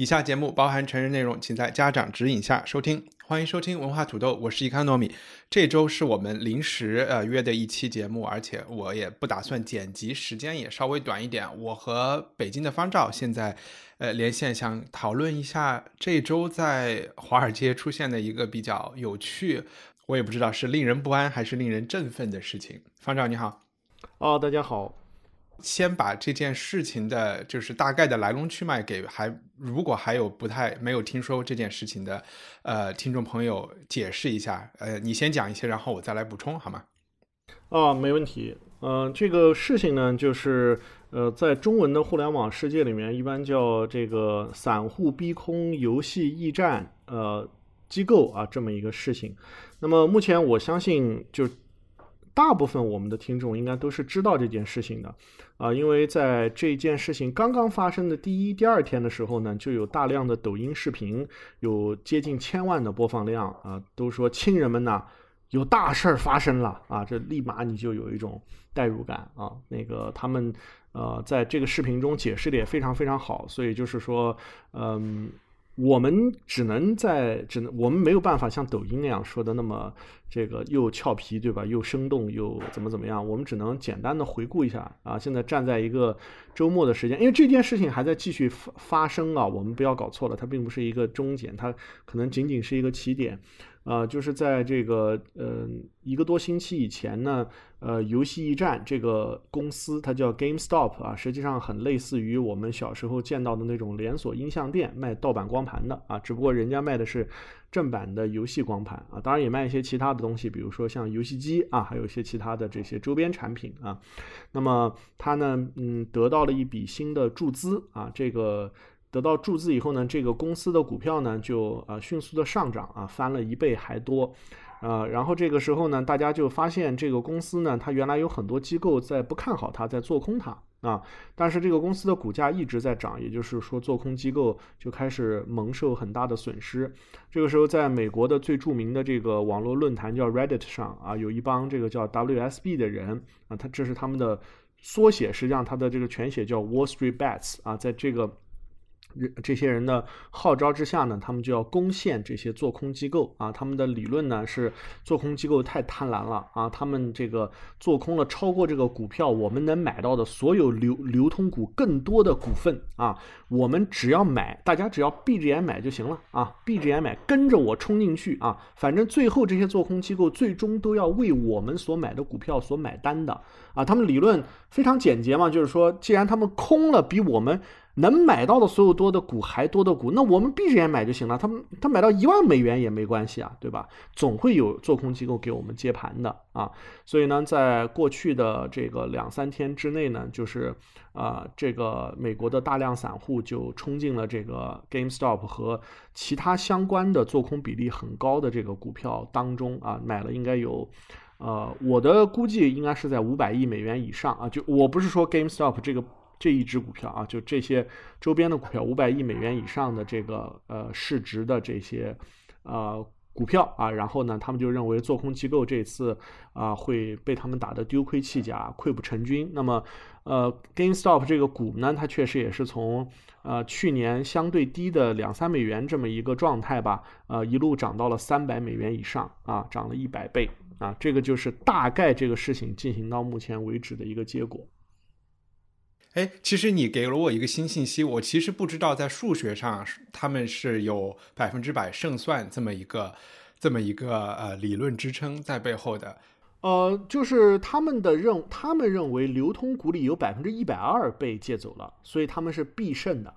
以下节目包含成人内容，请在家长指引下收听。欢迎收听文化土豆，我是伊康糯米。这周是我们临时呃约的一期节目，而且我也不打算剪辑，时间也稍微短一点。我和北京的方照现在呃连线，想讨论一下这周在华尔街出现的一个比较有趣，我也不知道是令人不安还是令人振奋的事情。方照你好，哦，大家好。先把这件事情的，就是大概的来龙去脉给还，如果还有不太没有听说这件事情的，呃，听众朋友解释一下。呃，你先讲一些，然后我再来补充，好吗？啊，没问题。嗯，这个事情呢，就是呃，在中文的互联网世界里面，一般叫这个散户逼空游戏驿站呃机构啊，这么一个事情。那么目前我相信就。大部分我们的听众应该都是知道这件事情的，啊，因为在这件事情刚刚发生的第一、第二天的时候呢，就有大量的抖音视频，有接近千万的播放量啊，都说亲人们呐，有大事儿发生了啊，这立马你就有一种代入感啊。那个他们呃，在这个视频中解释的也非常非常好，所以就是说，嗯。我们只能在只能我们没有办法像抖音那样说的那么这个又俏皮对吧？又生动又怎么怎么样？我们只能简单的回顾一下啊。现在站在一个周末的时间，因为这件事情还在继续发发生啊。我们不要搞错了，它并不是一个终点，它可能仅仅是一个起点。啊，就是在这个呃一个多星期以前呢，呃，游戏驿站这个公司它叫 GameStop 啊，实际上很类似于我们小时候见到的那种连锁音像店卖盗版光盘的啊，只不过人家卖的是正版的游戏光盘啊，当然也卖一些其他的东西，比如说像游戏机啊，还有一些其他的这些周边产品啊。那么它呢，嗯，得到了一笔新的注资啊，这个。得到注资以后呢，这个公司的股票呢就呃迅速的上涨啊，翻了一倍还多，呃，然后这个时候呢，大家就发现这个公司呢，它原来有很多机构在不看好它，在做空它啊，但是这个公司的股价一直在涨，也就是说做空机构就开始蒙受很大的损失。这个时候，在美国的最著名的这个网络论坛叫 Reddit 上啊，有一帮这个叫 WSB 的人啊，他这是他们的缩写，实际上它的这个全写叫 Wall Street Bets 啊，在这个。这些人的号召之下呢，他们就要攻陷这些做空机构啊。他们的理论呢是做空机构太贪婪了啊，他们这个做空了超过这个股票我们能买到的所有流流通股更多的股份啊。我们只要买，大家只要闭着眼买就行了啊，闭着眼买，跟着我冲进去啊。反正最后这些做空机构最终都要为我们所买的股票所买单的啊。他们理论非常简洁嘛，就是说，既然他们空了比我们。能买到的所有多的股还多的股，那我们闭着眼买就行了。他们他买到一万美元也没关系啊，对吧？总会有做空机构给我们接盘的啊。所以呢，在过去的这个两三天之内呢，就是啊，这个美国的大量散户就冲进了这个 GameStop 和其他相关的做空比例很高的这个股票当中啊，买了应该有，呃，我的估计应该是在五百亿美元以上啊。就我不是说 GameStop 这个。这一只股票啊，就这些周边的股票，五百亿美元以上的这个呃市值的这些呃股票啊，然后呢，他们就认为做空机构这次啊会被他们打得丢盔弃甲、溃不成军。那么呃，GameStop 这个股呢，它确实也是从呃去年相对低的两三美元这么一个状态吧，呃一路涨到了三百美元以上啊，涨了一百倍啊，这个就是大概这个事情进行到目前为止的一个结果。哎，其实你给了我一个新信息，我其实不知道在数学上他们是有百分之百胜算这么一个这么一个呃理论支撑在背后的。呃，就是他们的认，他们认为流通股里有百分之一百二被借走了，所以他们是必胜的。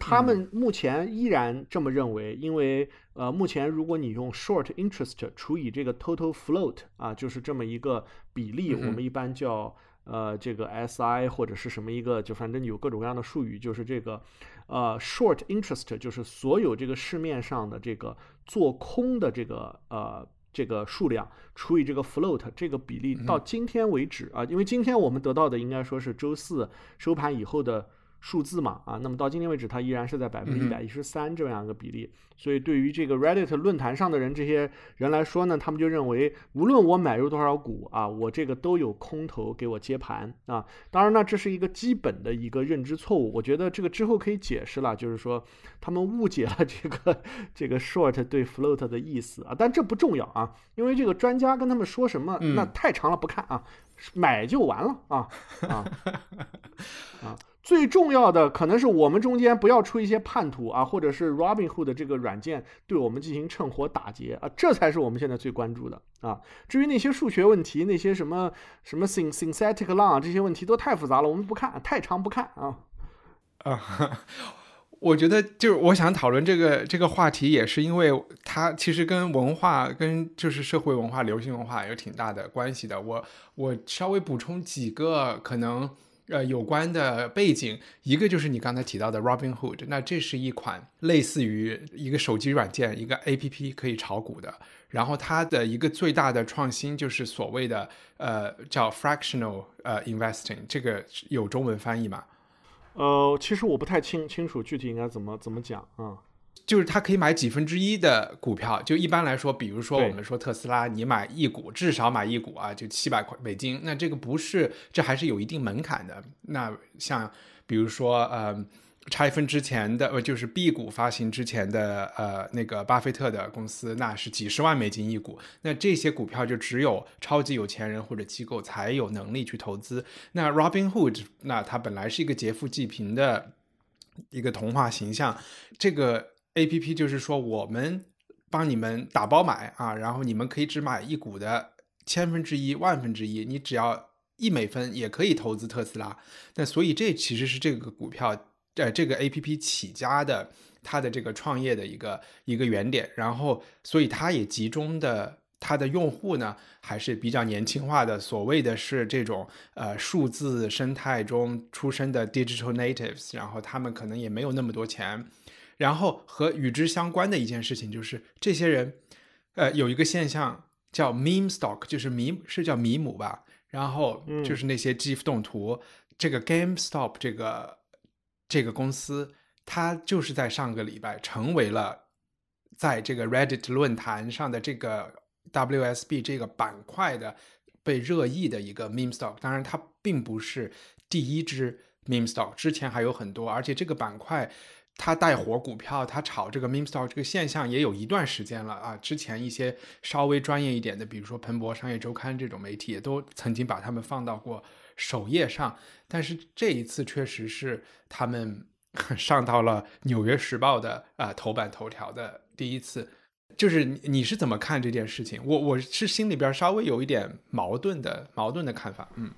他们目前依然这么认为，因为呃，目前如果你用 short interest 除以这个 total float 啊，就是这么一个比例，我们一般叫。呃这个 SI 或者是什么一个，就反正有各种各样的术语，就是这个呃 short interest，就是所有这个市面上的这个做空的这个呃这个数量除以这个 float 这个比例，到今天为止啊，因为今天我们得到的应该说是周四收盘以后的。数字嘛，啊，那么到今天为止，它依然是在百分之一百一十三这样一个比例。所以对于这个 Reddit 论坛上的人，这些人来说呢，他们就认为，无论我买入多少股啊，我这个都有空头给我接盘啊。当然呢，这是一个基本的一个认知错误。我觉得这个之后可以解释了，就是说他们误解了这个这个 short 对 float 的意思啊。但这不重要啊，因为这个专家跟他们说什么，那太长了，不看啊，买就完了啊啊 啊。最重要的可能是我们中间不要出一些叛徒啊，或者是 Robinhood 的这个软件对我们进行趁火打劫啊，这才是我们现在最关注的啊。至于那些数学问题，那些什么什么 synthetic long 这些问题都太复杂了，我们不看，太长不看啊。啊，我觉得就是我想讨论这个这个话题，也是因为它其实跟文化、跟就是社会文化、流行文化有挺大的关系的。我我稍微补充几个可能。呃，有关的背景，一个就是你刚才提到的 Robinhood，那这是一款类似于一个手机软件，一个 APP 可以炒股的。然后它的一个最大的创新就是所谓的呃叫 fractional 呃 investing，这个有中文翻译吗？呃，其实我不太清清楚具体应该怎么怎么讲啊。就是他可以买几分之一的股票，就一般来说，比如说我们说特斯拉，你买一股至少买一股啊，就七百块美金，那这个不是，这还是有一定门槛的。那像比如说呃拆分之前的呃就是 B 股发行之前的呃那个巴菲特的公司，那是几十万美金一股，那这些股票就只有超级有钱人或者机构才有能力去投资。那 Robinhood，那它本来是一个劫富济贫的一个童话形象，这个。A P P 就是说，我们帮你们打包买啊，然后你们可以只买一股的千分之一、万分之一，你只要一美分也可以投资特斯拉。那所以这其实是这个股票呃这个 A P P 起家的，它的这个创业的一个一个原点。然后，所以它也集中的它的用户呢还是比较年轻化的，所谓的是这种呃数字生态中出生的 digital natives，然后他们可能也没有那么多钱。然后和与之相关的一件事情就是，这些人，呃，有一个现象叫 meme stock，就是迷是叫迷母吧。然后就是那些 GIF 动图，这个 GameStop 这个这个公司，它就是在上个礼拜成为了在这个 Reddit 论坛上的这个 WSB 这个板块的被热议的一个 meme stock。当然，它并不是第一只 meme stock，之前还有很多，而且这个板块。它带火股票，它炒这个 meme stock 这个现象也有一段时间了啊。之前一些稍微专业一点的，比如说彭博商业周刊这种媒体，也都曾经把他们放到过首页上。但是这一次确实是他们 上到了纽约时报的啊头版头条的第一次。就是你是怎么看这件事情？我我是心里边稍微有一点矛盾的矛盾的看法，嗯。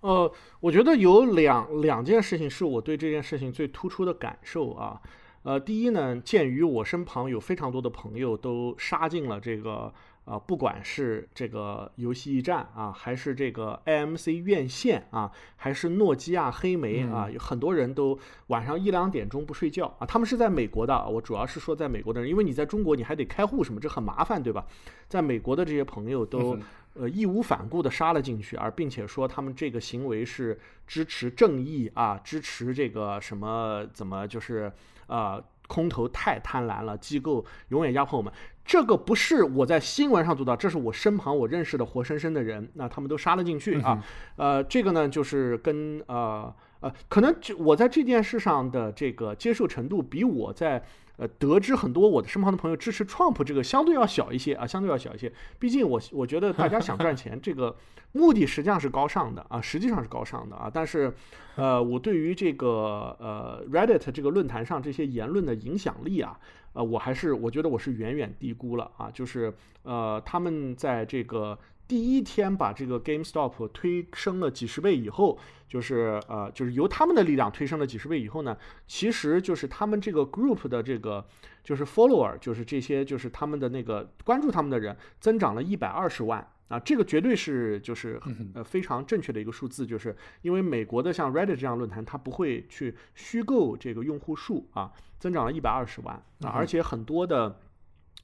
呃，我觉得有两两件事情是我对这件事情最突出的感受啊。呃，第一呢，鉴于我身旁有非常多的朋友都杀进了这个啊，不管是这个游戏驿站啊，还是这个 AMC 院线啊，还是诺基亚黑莓啊，有很多人都晚上一两点钟不睡觉啊。他们是在美国的，我主要是说在美国的人，因为你在中国你还得开户什么，这很麻烦，对吧？在美国的这些朋友都。呃，义无反顾地杀了进去，而并且说他们这个行为是支持正义啊，支持这个什么怎么就是啊，空头太贪婪了，机构永远压迫我们。这个不是我在新闻上读到，这是我身旁我认识的活生生的人，那他们都杀了进去啊。呃，这个呢，就是跟呃呃，可能我在这件事上的这个接受程度比我在。呃，得知很多我的身旁的朋友支持 Trump 这个相对要小一些啊，相对要小一些。毕竟我我觉得大家想赚钱，这个目的实际上是高尚的啊，实际上是高尚的啊。但是，呃，我对于这个呃 Reddit 这个论坛上这些言论的影响力啊，呃，我还是我觉得我是远远低估了啊。就是呃，他们在这个。第一天把这个 GameStop 推升了几十倍以后，就是呃，就是由他们的力量推升了几十倍以后呢，其实就是他们这个 group 的这个就是 follower，就是这些就是他们的那个关注他们的人增长了一百二十万啊，这个绝对是就是呃非常正确的一个数字，就是因为美国的像 Reddit 这样论坛，它不会去虚构这个用户数啊，增长了一百二十万啊，而且很多的。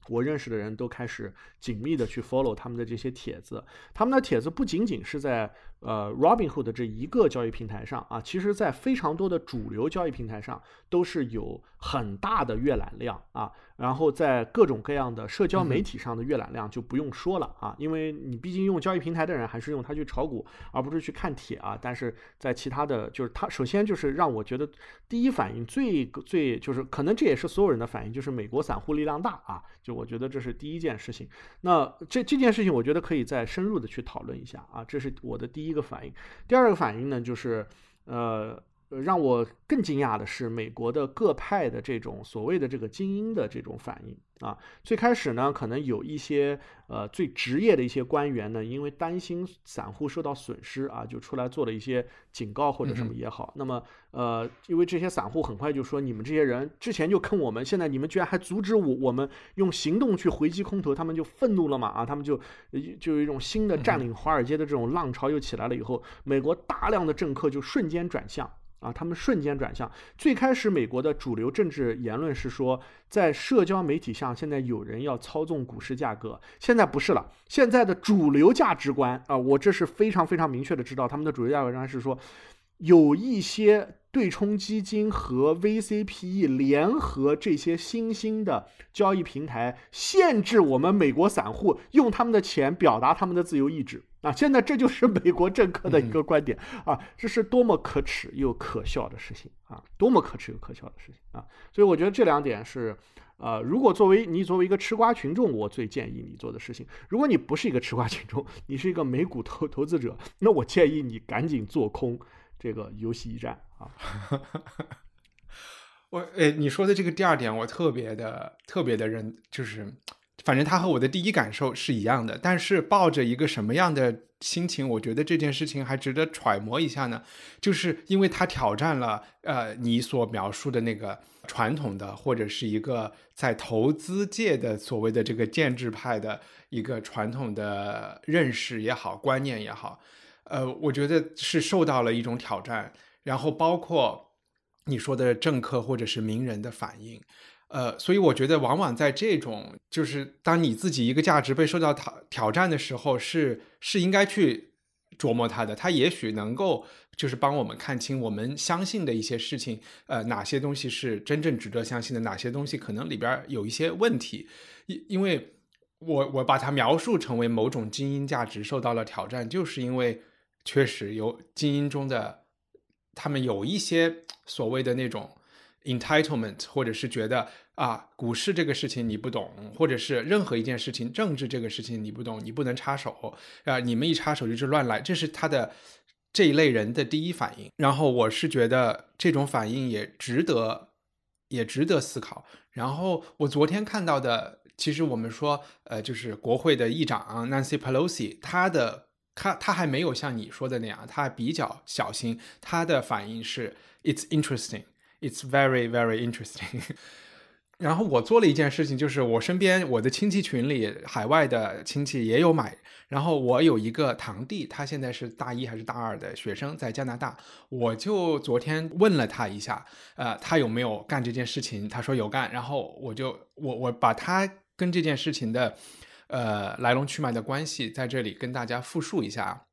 我认识的人都开始紧密的去 follow 他们的这些帖子，他们的帖子不仅仅是在呃 Robinhood 这一个交易平台上啊，其实在非常多的主流交易平台上都是有很大的阅览量啊。然后在各种各样的社交媒体上的阅览量就不用说了啊，因为你毕竟用交易平台的人还是用它去炒股，而不是去看帖啊。但是在其他的就是它首先就是让我觉得第一反应最最就是可能这也是所有人的反应，就是美国散户力量大啊，就我觉得这是第一件事情。那这这件事情我觉得可以再深入的去讨论一下啊，这是我的第一一个反应。第二个反应呢就是呃。呃，让我更惊讶的是，美国的各派的这种所谓的这个精英的这种反应啊。最开始呢，可能有一些呃最职业的一些官员呢，因为担心散户受到损失啊，就出来做了一些警告或者什么也好。那么呃，因为这些散户很快就说，你们这些人之前就坑我们，现在你们居然还阻止我我们用行动去回击空头，他们就愤怒了嘛啊，他们就就有一种新的占领华尔街的这种浪潮又起来了。以后，美国大量的政客就瞬间转向。啊，他们瞬间转向。最开始，美国的主流政治言论是说，在社交媒体上，现在有人要操纵股市价格。现在不是了，现在的主流价值观啊，我这是非常非常明确的知道，他们的主流价值观是说，有一些对冲基金和 VCPE 联合这些新兴的交易平台，限制我们美国散户用他们的钱表达他们的自由意志。啊，现在这就是 美国政客的一个观点啊，这是多么可耻又可笑的事情啊！多么可耻又可笑的事情啊！所以我觉得这两点是，呃，如果作为你作为一个吃瓜群众，我最建议你做的事情。如果你不是一个吃瓜群众，你是一个美股投投资者，那我建议你赶紧做空这个游戏驿站啊。我诶，你说的这个第二点，我特别的特别的认，就是。反正他和我的第一感受是一样的，但是抱着一个什么样的心情，我觉得这件事情还值得揣摩一下呢？就是因为他挑战了呃你所描述的那个传统的或者是一个在投资界的所谓的这个建制派的一个传统的认识也好观念也好，呃，我觉得是受到了一种挑战，然后包括你说的政客或者是名人的反应。呃，所以我觉得，往往在这种就是当你自己一个价值被受到挑挑战的时候，是是应该去琢磨它的。它也许能够就是帮我们看清我们相信的一些事情，呃，哪些东西是真正值得相信的，哪些东西可能里边有一些问题。因因为我我把它描述成为某种精英价值受到了挑战，就是因为确实有精英中的他们有一些所谓的那种。entitlement，或者是觉得啊，股市这个事情你不懂，或者是任何一件事情，政治这个事情你不懂，你不能插手啊，你们一插手就是乱来，这是他的这一类人的第一反应。然后我是觉得这种反应也值得，也值得思考。然后我昨天看到的，其实我们说，呃，就是国会的议长 Nancy Pelosi，他的他他还没有像你说的那样，他比较小心，他的反应是 It's interesting。It's very very interesting。然后我做了一件事情，就是我身边我的亲戚群里，海外的亲戚也有买。然后我有一个堂弟，他现在是大一还是大二的学生，在加拿大。我就昨天问了他一下，呃，他有没有干这件事情？他说有干。然后我就我我把他跟这件事情的呃来龙去脉的关系在这里跟大家复述一下。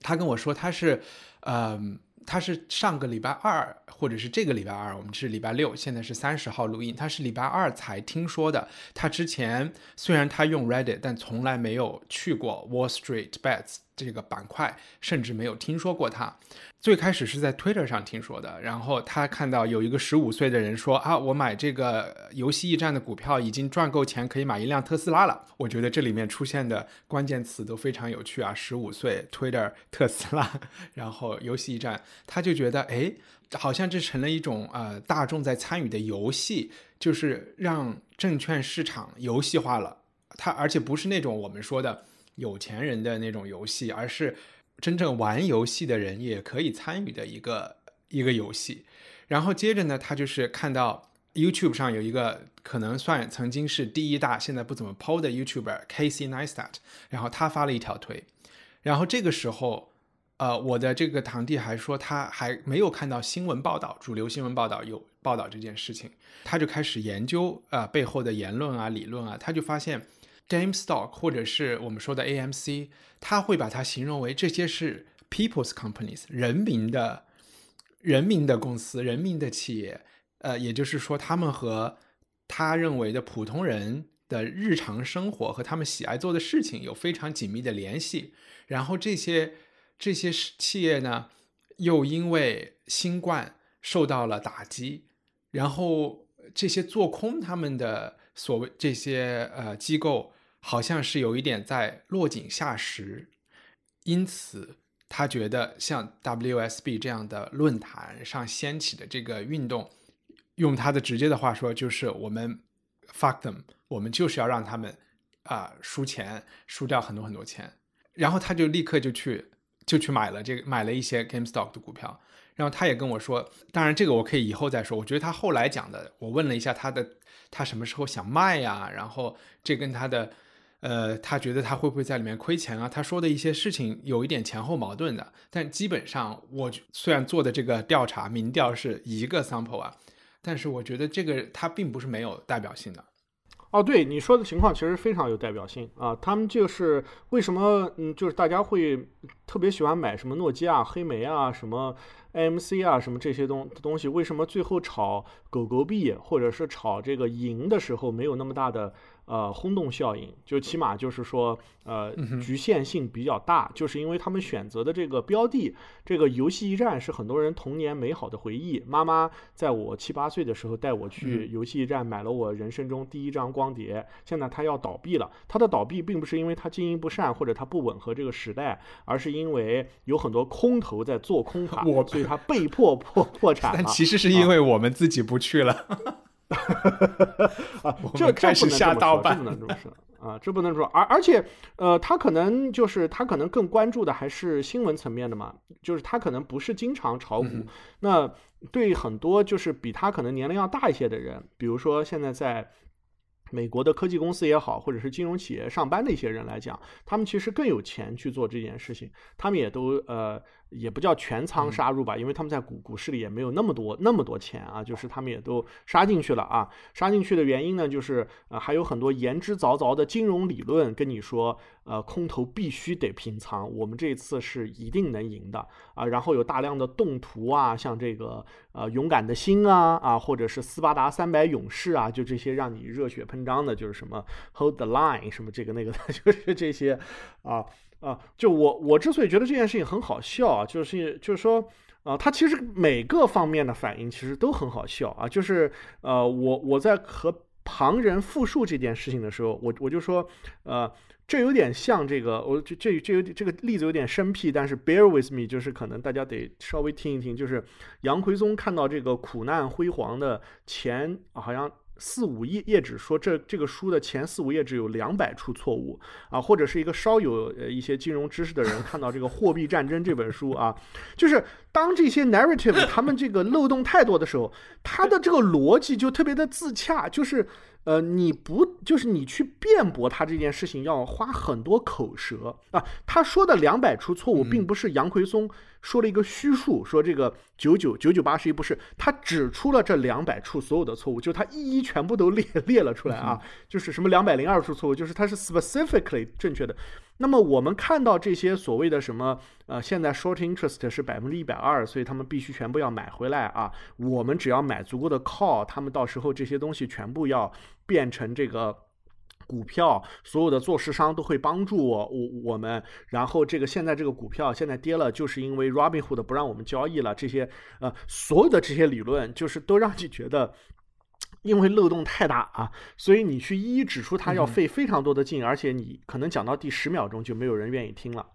他跟我说他是，嗯。他是上个礼拜二，或者是这个礼拜二，我们是礼拜六，现在是三十号录音。他是礼拜二才听说的。他之前虽然他用 Reddit，但从来没有去过 Wall Street Bets。这个板块甚至没有听说过他，最开始是在 Twitter 上听说的，然后他看到有一个十五岁的人说啊，我买这个游戏驿站的股票已经赚够钱，可以买一辆特斯拉了。我觉得这里面出现的关键词都非常有趣啊，十五岁 Twitter 特斯拉，然后游戏驿站，他就觉得哎，好像这成了一种呃大众在参与的游戏，就是让证券市场游戏化了。他而且不是那种我们说的。有钱人的那种游戏，而是真正玩游戏的人也可以参与的一个一个游戏。然后接着呢，他就是看到 YouTube 上有一个可能算曾经是第一大，现在不怎么 PO 的 YouTuber Casey Neistat，然后他发了一条推，然后这个时候，呃，我的这个堂弟还说他还没有看到新闻报道，主流新闻报道有报道这件事情，他就开始研究啊背后的言论啊理论啊，他就发现 GameStop 或者是我们说的 AMC，他会把它形容为这些是 People's Companies 人民的。人民的公司，人民的企业，呃，也就是说，他们和他认为的普通人的日常生活和他们喜爱做的事情有非常紧密的联系。然后这些这些企业呢，又因为新冠受到了打击，然后这些做空他们的所谓这些呃机构，好像是有一点在落井下石，因此。他觉得像 WSB 这样的论坛上掀起的这个运动，用他的直接的话说，就是我们 fuck them，我们就是要让他们啊输钱，输掉很多很多钱。然后他就立刻就去就去买了这个买了一些 GameStop 的股票。然后他也跟我说，当然这个我可以以后再说。我觉得他后来讲的，我问了一下他的，他什么时候想卖呀？然后这跟他的。呃，他觉得他会不会在里面亏钱啊？他说的一些事情有一点前后矛盾的，但基本上我虽然做的这个调查民调是一个 sample 啊，但是我觉得这个它并不是没有代表性的。哦，对你说的情况其实非常有代表性啊。他们就是为什么嗯，就是大家会特别喜欢买什么诺基亚、黑莓啊、什么 AMC 啊、什么这些东东西，为什么最后炒狗狗币或者是炒这个银的时候没有那么大的？呃，轰动效应就起码就是说，呃，局限性比较大，就是因为他们选择的这个标的，这个游戏驿站是很多人童年美好的回忆。妈妈在我七八岁的时候带我去游戏驿站买了我人生中第一张光碟，现在它要倒闭了。它的倒闭并不是因为它经营不善或者它不吻合这个时代，而是因为有很多空头在做空它，所以它被迫破破产。但其实是因为我们自己不去了。啊，这这不能这么说，这不能这么说啊，这不能说。而而且，呃，他可能就是他可能更关注的还是新闻层面的嘛，就是他可能不是经常炒股。那对很多就是比他可能年龄要大一些的人，比如说现在在美国的科技公司也好，或者是金融企业上班的一些人来讲，他们其实更有钱去做这件事情，他们也都呃。也不叫全仓杀入吧，因为他们在股股市里也没有那么多那么多钱啊，就是他们也都杀进去了啊。杀进去的原因呢，就是呃还有很多言之凿凿的金融理论跟你说，呃空头必须得平仓，我们这次是一定能赢的啊。然后有大量的动图啊，像这个呃勇敢的心啊啊，或者是斯巴达三百勇士啊，就这些让你热血喷张的，就是什么 hold the line 什么这个那个的，就是这些啊。啊，就我我之所以觉得这件事情很好笑啊，就是就是说，啊，他其实每个方面的反应其实都很好笑啊，就是呃，我我在和旁人复述这件事情的时候，我我就说，呃，这有点像这个，我这这这有点这个例子有点生僻，但是 bear with me，就是可能大家得稍微听一听，就是杨奎松看到这个苦难辉煌的前好像。四五页页纸说这这个书的前四五页纸有两百处错误啊，或者是一个稍有呃一些金融知识的人看到这个《货币战争》这本书啊，就是当这些 narrative 他们这个漏洞太多的时候，他的这个逻辑就特别的自洽，就是呃你不就是你去辩驳他这件事情要花很多口舌啊，他说的两百处错误并不是杨奎松。说了一个虚数，说这个九九九九八十一不是，他指出了这两百处所有的错误，就是他一一全部都列 列了出来啊，就是什么两百零二处错误，就是他是 specifically 正确的。那么我们看到这些所谓的什么呃，现在 short interest 是百分之一百二，所以他们必须全部要买回来啊。我们只要买足够的 call，他们到时候这些东西全部要变成这个。股票所有的做市商都会帮助我我我们，然后这个现在这个股票现在跌了，就是因为 Robinhood 不让我们交易了。这些呃所有的这些理论，就是都让你觉得，因为漏洞太大啊，所以你去一一指出它要费非常多的劲，而且你可能讲到第十秒钟就没有人愿意听了。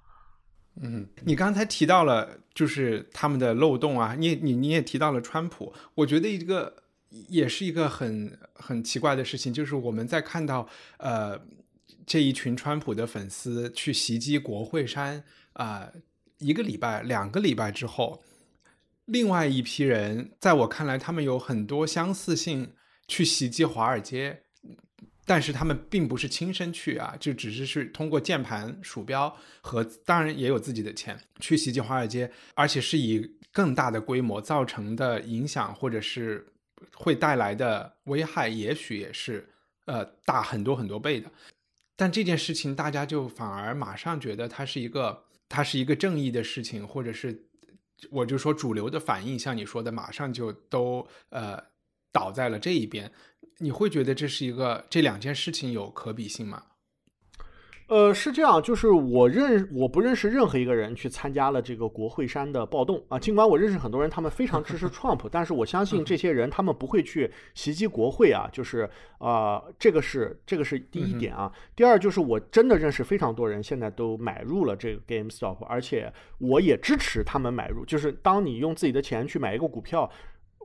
嗯，你刚才提到了就是他们的漏洞啊，你你你也提到了川普，我觉得一个。也是一个很很奇怪的事情，就是我们在看到呃这一群川普的粉丝去袭击国会山啊一个礼拜两个礼拜之后，另外一批人在我看来他们有很多相似性，去袭击华尔街，但是他们并不是亲身去啊，就只是是通过键盘、鼠标和当然也有自己的钱去袭击华尔街，而且是以更大的规模造成的影响或者是会带来的危害，也许也是呃大很多很多倍的。但这件事情大家就反而马上觉得它是一个它是一个正义的事情，或者是。我就说主流的反应，像你说的，马上就都呃倒在了这一边。你会觉得这是一个这两件事情有可比性吗？呃，是这样，就是我认我不认识任何一个人去参加了这个国会山的暴动啊。尽管我认识很多人，他们非常支持 Trump，但是我相信这些人他们不会去袭击国会啊。就是啊，这个是这个是第一点啊。第二就是我真的认识非常多人，现在都买入了这个 GameStop，而且我也支持他们买入。就是当你用自己的钱去买一个股票，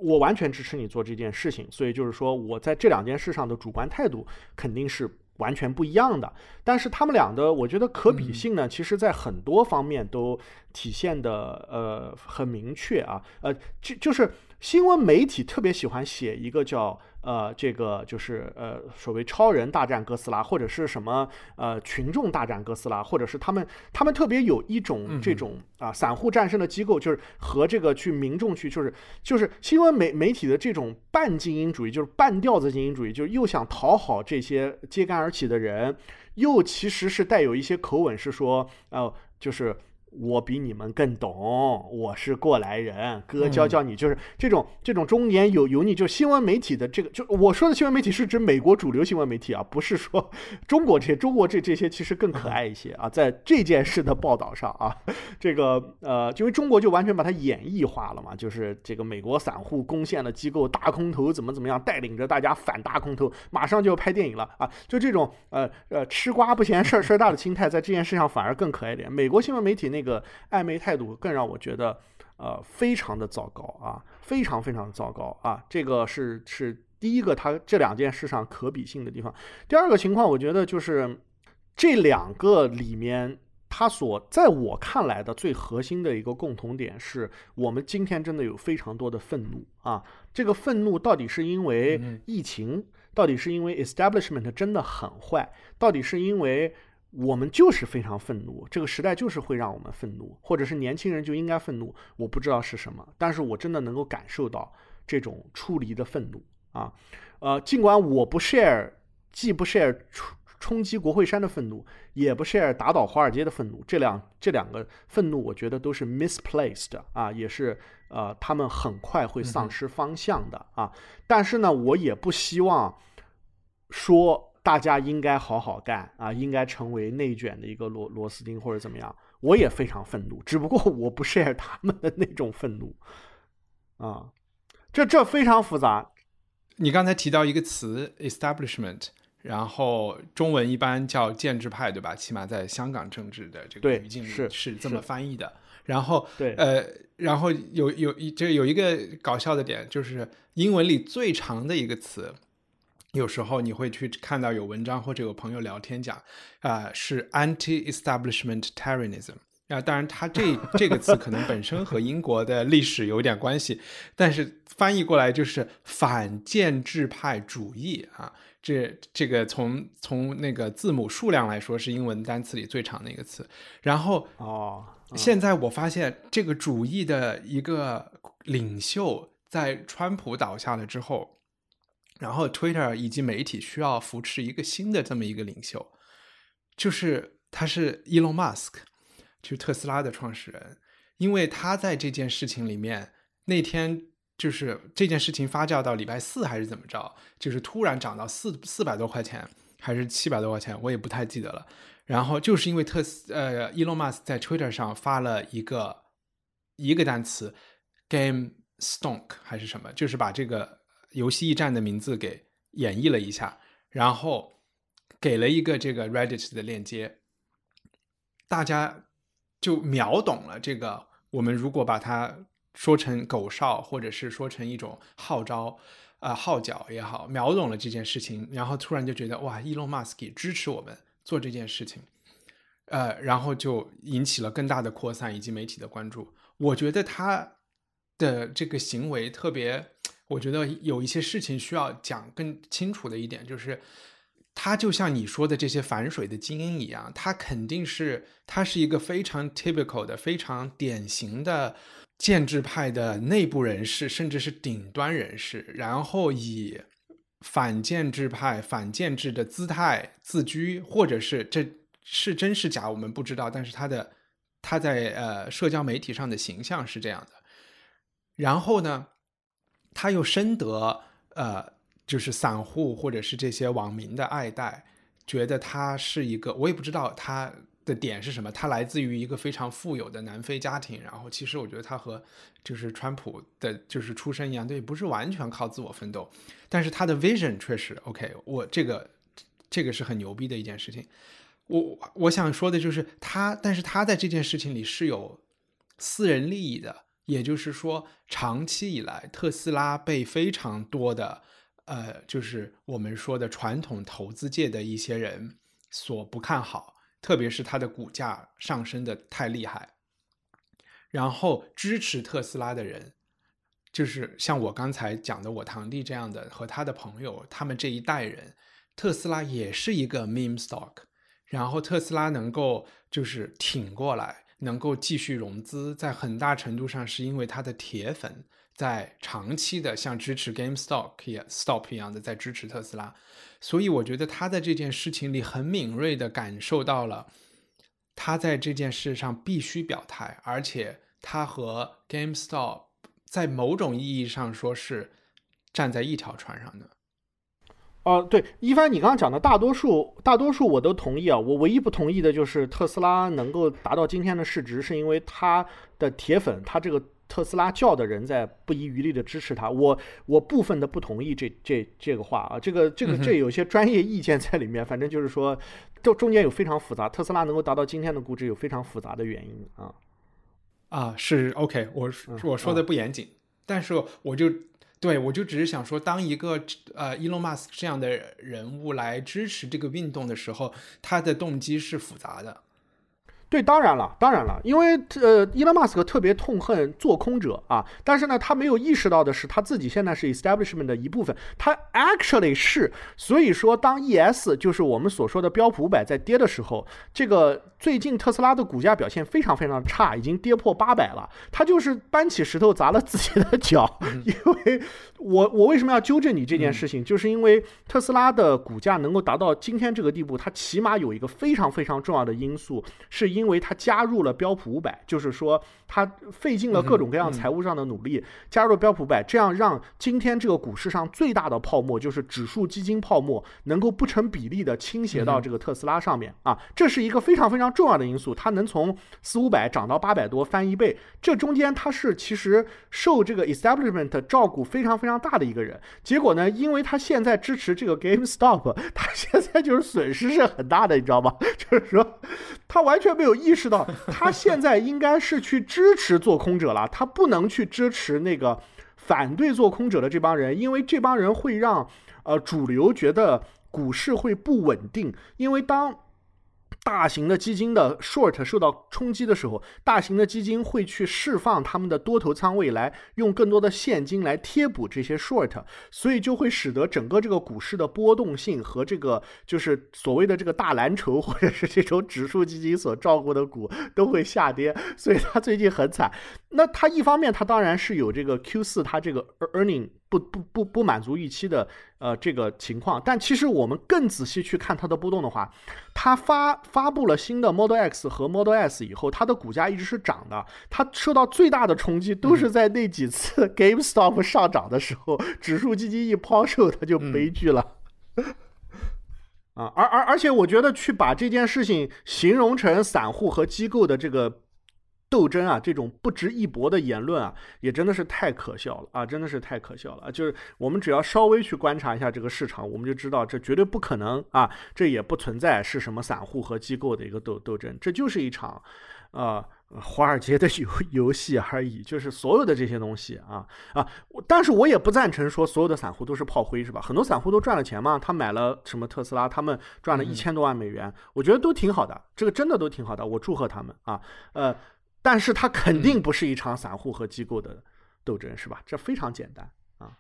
我完全支持你做这件事情。所以就是说我在这两件事上的主观态度肯定是。完全不一样的，但是他们俩的，我觉得可比性呢，其实在很多方面都体现的呃很明确啊，呃就就是新闻媒体特别喜欢写一个叫。呃，这个就是呃，所谓超人大战哥斯拉，或者是什么呃，群众大战哥斯拉，或者是他们他们特别有一种这种啊，散户战胜的机构，就是和这个去民众去，就是就是新闻媒媒体的这种半精英主义，就是半吊子精英主义，就是又想讨好这些揭竿而起的人，又其实是带有一些口吻，是说呃，就是。我比你们更懂，我是过来人，哥教教你，就是这种这种中年有油腻，就新闻媒体的这个，就我说的新闻媒体是指美国主流新闻媒体啊，不是说中国这些，中国这这些其实更可爱一些啊，在这件事的报道上啊，这个呃，因为中国就完全把它演绎化了嘛，就是这个美国散户攻陷了机构，大空头怎么怎么样，带领着大家反大空头，马上就要拍电影了啊，就这种呃呃吃瓜不嫌事儿事儿大的心态，在这件事上反而更可爱点。美国新闻媒体那。那个暧昧态度更让我觉得，呃，非常的糟糕啊，非常非常的糟糕啊。这个是是第一个，它这两件事上可比性的地方。第二个情况，我觉得就是这两个里面，它所在我看来的最核心的一个共同点是，我们今天真的有非常多的愤怒啊。这个愤怒到底是因为疫情，到底是因为 establishment 真的很坏，到底是因为。我们就是非常愤怒，这个时代就是会让我们愤怒，或者是年轻人就应该愤怒，我不知道是什么，但是我真的能够感受到这种出离的愤怒啊，呃，尽管我不 share，既不 share 冲冲击国会山的愤怒，也不 share 打倒华尔街的愤怒，这两这两个愤怒，我觉得都是 misplaced 啊，也是呃，他们很快会丧失方向的啊，但是呢，我也不希望说。大家应该好好干啊，应该成为内卷的一个螺螺丝钉或者怎么样？我也非常愤怒，只不过我不 share 他们的那种愤怒啊，这这非常复杂。你刚才提到一个词 establishment，然后中文一般叫建制派，对吧？起码在香港政治的这个语境里是是这么翻译的。然后对呃，然后有有一这有一个搞笑的点，就是英文里最长的一个词。有时候你会去看到有文章或者有朋友聊天讲，啊，是 anti-establishment terrorism 啊，当然它这这个词可能本身和英国的历史有点关系，但是翻译过来就是反建制派主义啊，这这个从从那个字母数量来说是英文单词里最长的一个词。然后哦，现在我发现这个主义的一个领袖在川普倒下了之后。然后，Twitter 以及媒体需要扶持一个新的这么一个领袖，就是他是 Elon Musk，就是特斯拉的创始人。因为他在这件事情里面，那天就是这件事情发酵到礼拜四还是怎么着，就是突然涨到四四百多块钱，还是七百多块钱，我也不太记得了。然后就是因为特斯呃，Elon Musk 在 Twitter 上发了一个一个单词，Game Stonk 还是什么，就是把这个。游戏驿站的名字给演绎了一下，然后给了一个这个 Reddit 的链接，大家就秒懂了这个。我们如果把它说成狗哨，或者是说成一种号召啊号角也好，秒懂了这件事情，然后突然就觉得哇，Elon Musk 支持我们做这件事情，呃，然后就引起了更大的扩散以及媒体的关注。我觉得他的这个行为特别。我觉得有一些事情需要讲更清楚的一点，就是他就像你说的这些反水的精英一样，他肯定是他是一个非常 typical 的、非常典型的建制派的内部人士，甚至是顶端人士，然后以反建制派、反建制的姿态自居，或者是这是真是假，我们不知道，但是他的他在呃社交媒体上的形象是这样的。然后呢？他又深得呃，就是散户或者是这些网民的爱戴，觉得他是一个，我也不知道他的点是什么。他来自于一个非常富有的南非家庭，然后其实我觉得他和就是川普的就是出身一样，对，不是完全靠自我奋斗，但是他的 vision 确实 OK。我这个这个是很牛逼的一件事情。我我想说的就是他，但是他在这件事情里是有私人利益的。也就是说，长期以来，特斯拉被非常多的，呃，就是我们说的传统投资界的一些人所不看好，特别是它的股价上升的太厉害。然后支持特斯拉的人，就是像我刚才讲的我堂弟这样的和他的朋友，他们这一代人，特斯拉也是一个 meme stock。然后特斯拉能够就是挺过来。能够继续融资，在很大程度上是因为他的铁粉在长期的像支持 GameStop 一样，Stop 一样的在支持特斯拉，所以我觉得他在这件事情里很敏锐的感受到了，他在这件事上必须表态，而且他和 GameStop 在某种意义上说是站在一条船上的。哦，对，一帆，你刚刚讲的大多数，大多数我都同意啊。我唯一不同意的就是特斯拉能够达到今天的市值，是因为他的铁粉，他这个特斯拉教的人在不遗余力的支持他。我我部分的不同意这这这个话啊，这个这个这有些专业意见在里面。反正就是说，这中间有非常复杂，特斯拉能够达到今天的估值有非常复杂的原因啊。啊，是 OK，我我说的不严谨，但是我就。对，我就只是想说，当一个呃，Elon Musk 这样的人物来支持这个运动的时候，他的动机是复杂的。对，当然了，当然了，因为呃，伊隆马斯克特别痛恨做空者啊，但是呢，他没有意识到的是，他自己现在是 establishment 的一部分，他 actually 是，所以说，当 ES 就是我们所说的标普五百在跌的时候，这个最近特斯拉的股价表现非常非常差，已经跌破八百了，他就是搬起石头砸了自己的脚，因为我我为什么要纠正你这件事情，就是因为特斯拉的股价能够达到今天这个地步，它起码有一个非常非常重要的因素是。因为他加入了标普五百，就是说他费尽了各种各样财务上的努力，加入了标普五百，这样让今天这个股市上最大的泡沫，就是指数基金泡沫，能够不成比例的倾斜到这个特斯拉上面啊，这是一个非常非常重要的因素。它能从四五百涨到八百多，翻一倍，这中间他是其实受这个 establishment 照顾非常非常大的一个人。结果呢，因为他现在支持这个 GameStop，他现在就是损失是很大的，你知道吗？就是说他完全没有。意识到，他现在应该是去支持做空者了，他不能去支持那个反对做空者的这帮人，因为这帮人会让呃主流觉得股市会不稳定，因为当。大型的基金的 short 受到冲击的时候，大型的基金会去释放他们的多头仓位，来用更多的现金来贴补这些 short，所以就会使得整个这个股市的波动性和这个就是所谓的这个大蓝筹或者是这种指数基金所照顾的股都会下跌，所以它最近很惨。那它一方面它当然是有这个 Q 四它这个 earning。不不不不满足预期的呃这个情况，但其实我们更仔细去看它的波动的话，它发发布了新的 Model X 和 Model S 以后，它的股价一直是涨的。它受到最大的冲击都是在那几次 GameStop 上涨的时候，指数基金一抛售，它就悲剧了。啊，而而而且我觉得去把这件事情形容成散户和机构的这个。斗争啊，这种不值一驳的言论啊，也真的是太可笑了啊！真的是太可笑了。就是我们只要稍微去观察一下这个市场，我们就知道这绝对不可能啊，这也不存在是什么散户和机构的一个斗斗争，这就是一场，呃，华尔街的游游戏而已。就是所有的这些东西啊啊，但是我也不赞成说所有的散户都是炮灰，是吧？很多散户都赚了钱嘛，他买了什么特斯拉，他们赚了一千多万美元，我觉得都挺好的，这个真的都挺好的，我祝贺他们啊，呃。但是它肯定不是一场散户和机构的斗争，是吧？这非常简单啊。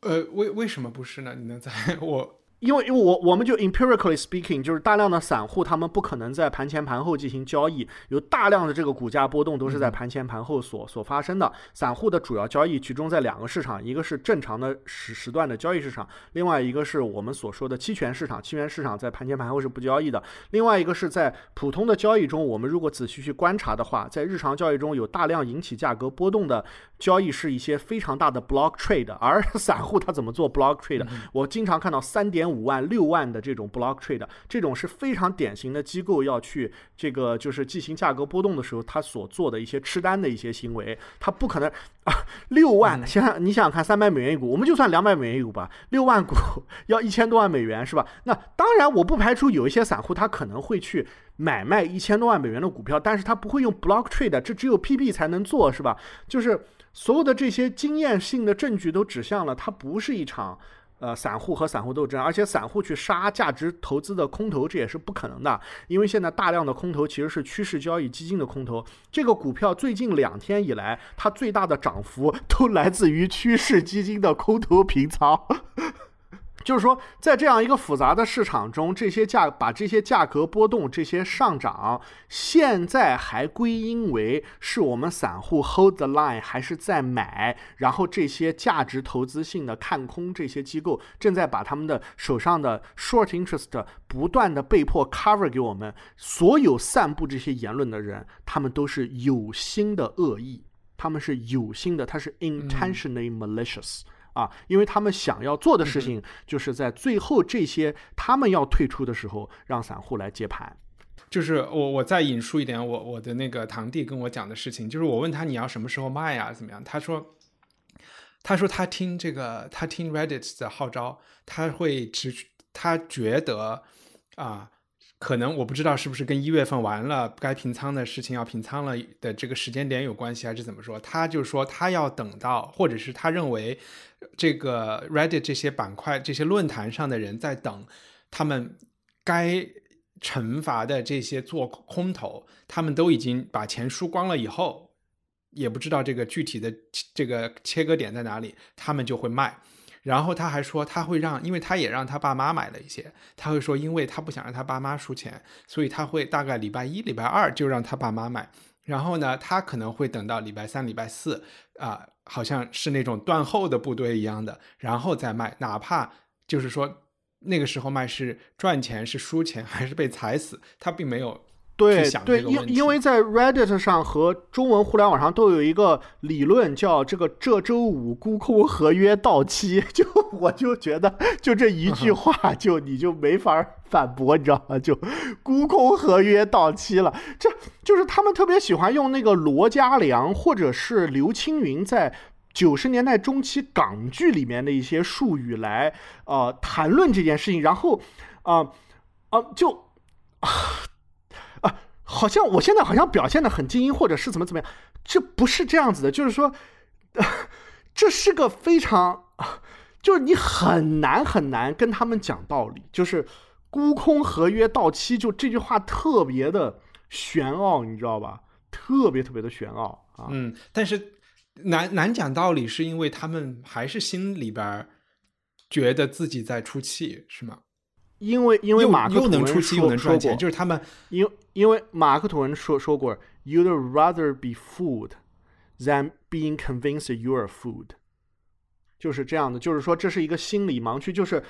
呃，为为什么不是呢？你能在 我？因为，因为我我们就 empirically speaking，就是大量的散户他们不可能在盘前盘后进行交易，有大量的这个股价波动都是在盘前盘后所所发生的。散户的主要交易集中在两个市场，一个是正常的时时段的交易市场，另外一个是我们所说的期权市场。期权市场在盘前盘后是不交易的。另外一个是在普通的交易中，我们如果仔细去观察的话，在日常交易中有大量引起价格波动的交易是一些非常大的 block trade，而散户他怎么做 block trade？我经常看到三点五。五万六万的这种 block trade，这种是非常典型的机构要去这个就是进行价格波动的时候，他所做的一些吃单的一些行为，他不可能啊六万，想想你想想看，三百美元一股，我们就算两百美元一股吧，六万股要一千多万美元是吧？那当然我不排除有一些散户他可能会去买卖一千多万美元的股票，但是他不会用 block trade，这只有 PB 才能做是吧？就是所有的这些经验性的证据都指向了，它不是一场。呃，散户和散户斗争，而且散户去杀价值投资的空头，这也是不可能的，因为现在大量的空头其实是趋势交易基金的空头。这个股票最近两天以来，它最大的涨幅都来自于趋势基金的空头平仓。就是说，在这样一个复杂的市场中，这些价把这些价格波动、这些上涨，现在还归因为是我们散户 hold the line 还是在买，然后这些价值投资性的看空这些机构正在把他们的手上的 short interest 不断的被迫 cover 给我们。所有散布这些言论的人，他们都是有心的恶意，他们是有心的，他是 intentionally malicious。啊，因为他们想要做的事情，就是在最后这些他们要退出的时候，让散户来接盘。就是我我再引述一点我我的那个堂弟跟我讲的事情，就是我问他你要什么时候卖啊，怎么样？他说，他说他听这个，他听 Reddit 的号召，他会持续，他觉得啊。可能我不知道是不是跟一月份完了该平仓的事情要平仓了的这个时间点有关系，还是怎么说？他就说他要等到，或者是他认为这个 Reddit 这些板块、这些论坛上的人在等他们该惩罚的这些做空头，他们都已经把钱输光了以后，也不知道这个具体的这个切割点在哪里，他们就会卖。然后他还说他会让，因为他也让他爸妈买了一些，他会说，因为他不想让他爸妈输钱，所以他会大概礼拜一、礼拜二就让他爸妈买。然后呢，他可能会等到礼拜三、礼拜四，啊，好像是那种断后的部队一样的，然后再卖，哪怕就是说那个时候卖是赚钱、是输钱 还是被踩死，他并没有。对对，因因为在 Reddit 上和中文互联网上都有一个理论叫这个这周五沽空合约到期，就我就觉得就这一句话就你就没法反驳，你知道吗？就沽空合约到期了，这就是他们特别喜欢用那个罗家良或者是刘青云在九十年代中期港剧里面的一些术语来呃谈论这件事情，然后啊啊就。好像我现在好像表现的很精英，或者是怎么怎么样，这不是这样子的。就是说，这是个非常，就是你很难很难跟他们讲道理。就是沽空合约到期，就这句话特别的玄奥，你知道吧？特别特别的玄奥啊。嗯，但是难难讲道理，是因为他们还是心里边觉得自己在出气，是吗？因为因为马克吐温说说过，就是他们因因为马克吐温说说过，You'd rather be fooled than being convinced you're fooled，就是这样的，就是说这是一个心理盲区，就是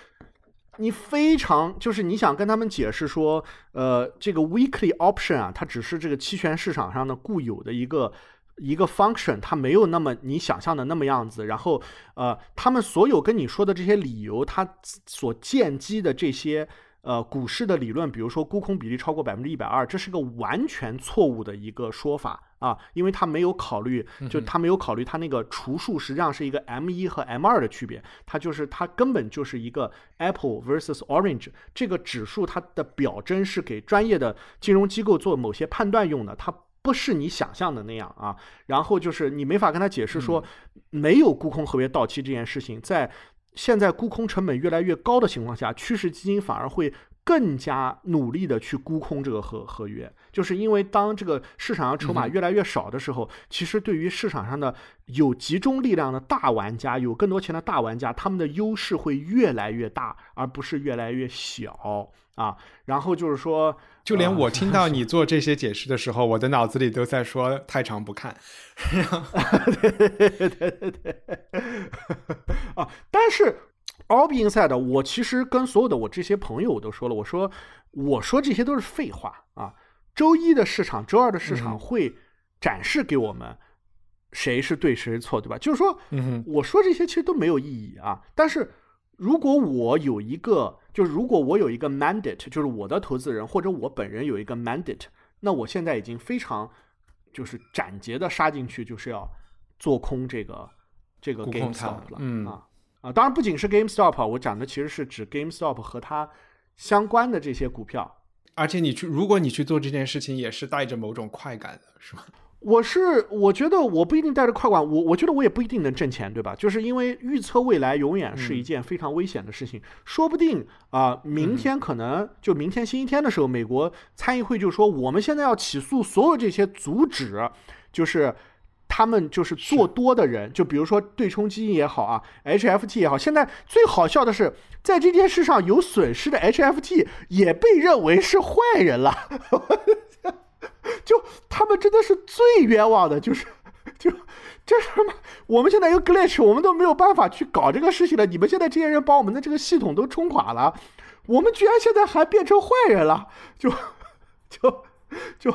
你非常就是你想跟他们解释说，呃，这个 weekly option 啊，它只是这个期权市场上的固有的一个。一个 function 它没有那么你想象的那么样子，然后呃，他们所有跟你说的这些理由，它所建基的这些呃股市的理论，比如说沽空比例超过百分之一百二，这是个完全错误的一个说法啊，因为他没有考虑，就他没有考虑他那个除数实际上是一个 M 一和 M 二的区别，它就是它根本就是一个 Apple versus Orange 这个指数，它的表征是给专业的金融机构做某些判断用的，它。不是你想象的那样啊，然后就是你没法跟他解释说，没有沽空合约到期这件事情，在现在沽空成本越来越高的情况下，趋势基金反而会更加努力的去沽空这个合合约，就是因为当这个市场上筹码越来越少的时候，其实对于市场上的有集中力量的大玩家，有更多钱的大玩家，他们的优势会越来越大，而不是越来越小啊。然后就是说，就连我听到 你做这些解释的时候，我的脑子里都在说太长不看。对对对对对，啊，但是。All being said，我其实跟所有的我这些朋友我都说了，我说我说这些都是废话啊。周一的市场，周二的市场会展示给我们谁是对谁是错，对吧？就是说，我说这些其实都没有意义啊。但是如果我有一个，就是如果我有一个 mandate，就是我的投资人或者我本人有一个 mandate，那我现在已经非常就是斩截的杀进去，就是要做空这个这个 GameStop 了，嗯啊。啊，当然不仅是 GameStop，我讲的其实是指 GameStop 和它相关的这些股票。而且你去，如果你去做这件事情，也是带着某种快感的，是吧？我是我觉得我不一定带着快感，我我觉得我也不一定能挣钱，对吧？就是因为预测未来永远是一件非常危险的事情，说不定啊，明天可能就明天星期天的时候，美国参议会就说我们现在要起诉所有这些阻止，就是。他们就是做多的人，就比如说对冲基金也好啊，HFT 也好。现在最好笑的是，在这件事上有损失的 HFT 也被认为是坏人了，就他们真的是最冤枉的，就是就这什么？我们现在有 glitch，我们都没有办法去搞这个事情了。你们现在这些人把我们的这个系统都冲垮了，我们居然现在还变成坏人了，就就就。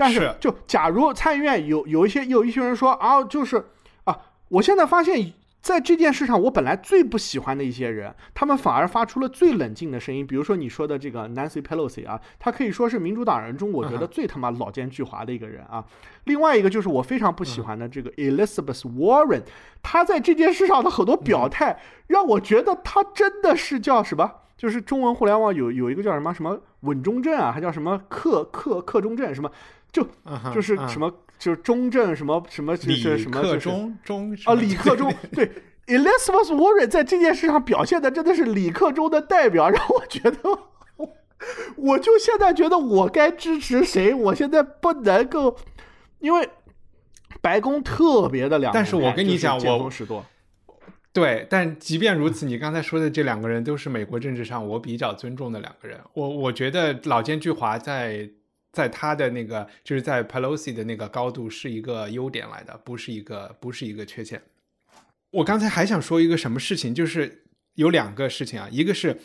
但是，就假如参议院有有一些有一些人说啊，就是啊，我现在发现，在这件事上，我本来最不喜欢的一些人，他们反而发出了最冷静的声音。比如说你说的这个 Nancy Pelosi 啊，他可以说是民主党人中我觉得最他妈老奸巨猾的一个人啊。另外一个就是我非常不喜欢的这个 Elizabeth Warren，他在这件事上的很多表态，让我觉得他真的是叫什么？就是中文互联网有有一个叫什么什么稳中正啊，还叫什么克克克中正什么？就就是什么，就是中正什么什么，就是什么中中啊，李克中对，Elizabeth Warren 在这件事上表现的真的是李克中的代表，让我觉得，我就现在觉得我该支持谁，我现在不能够，因为白宫特别的两，但是我跟你讲，我，对，但即便如此，你刚才说的这两个人都是美国政治上我比较尊重的两个人，我我觉得老奸巨猾在。在他的那个，就是在 Pelosi 的那个高度是一个优点来的，不是一个不是一个缺陷。我刚才还想说一个什么事情，就是有两个事情啊，一个是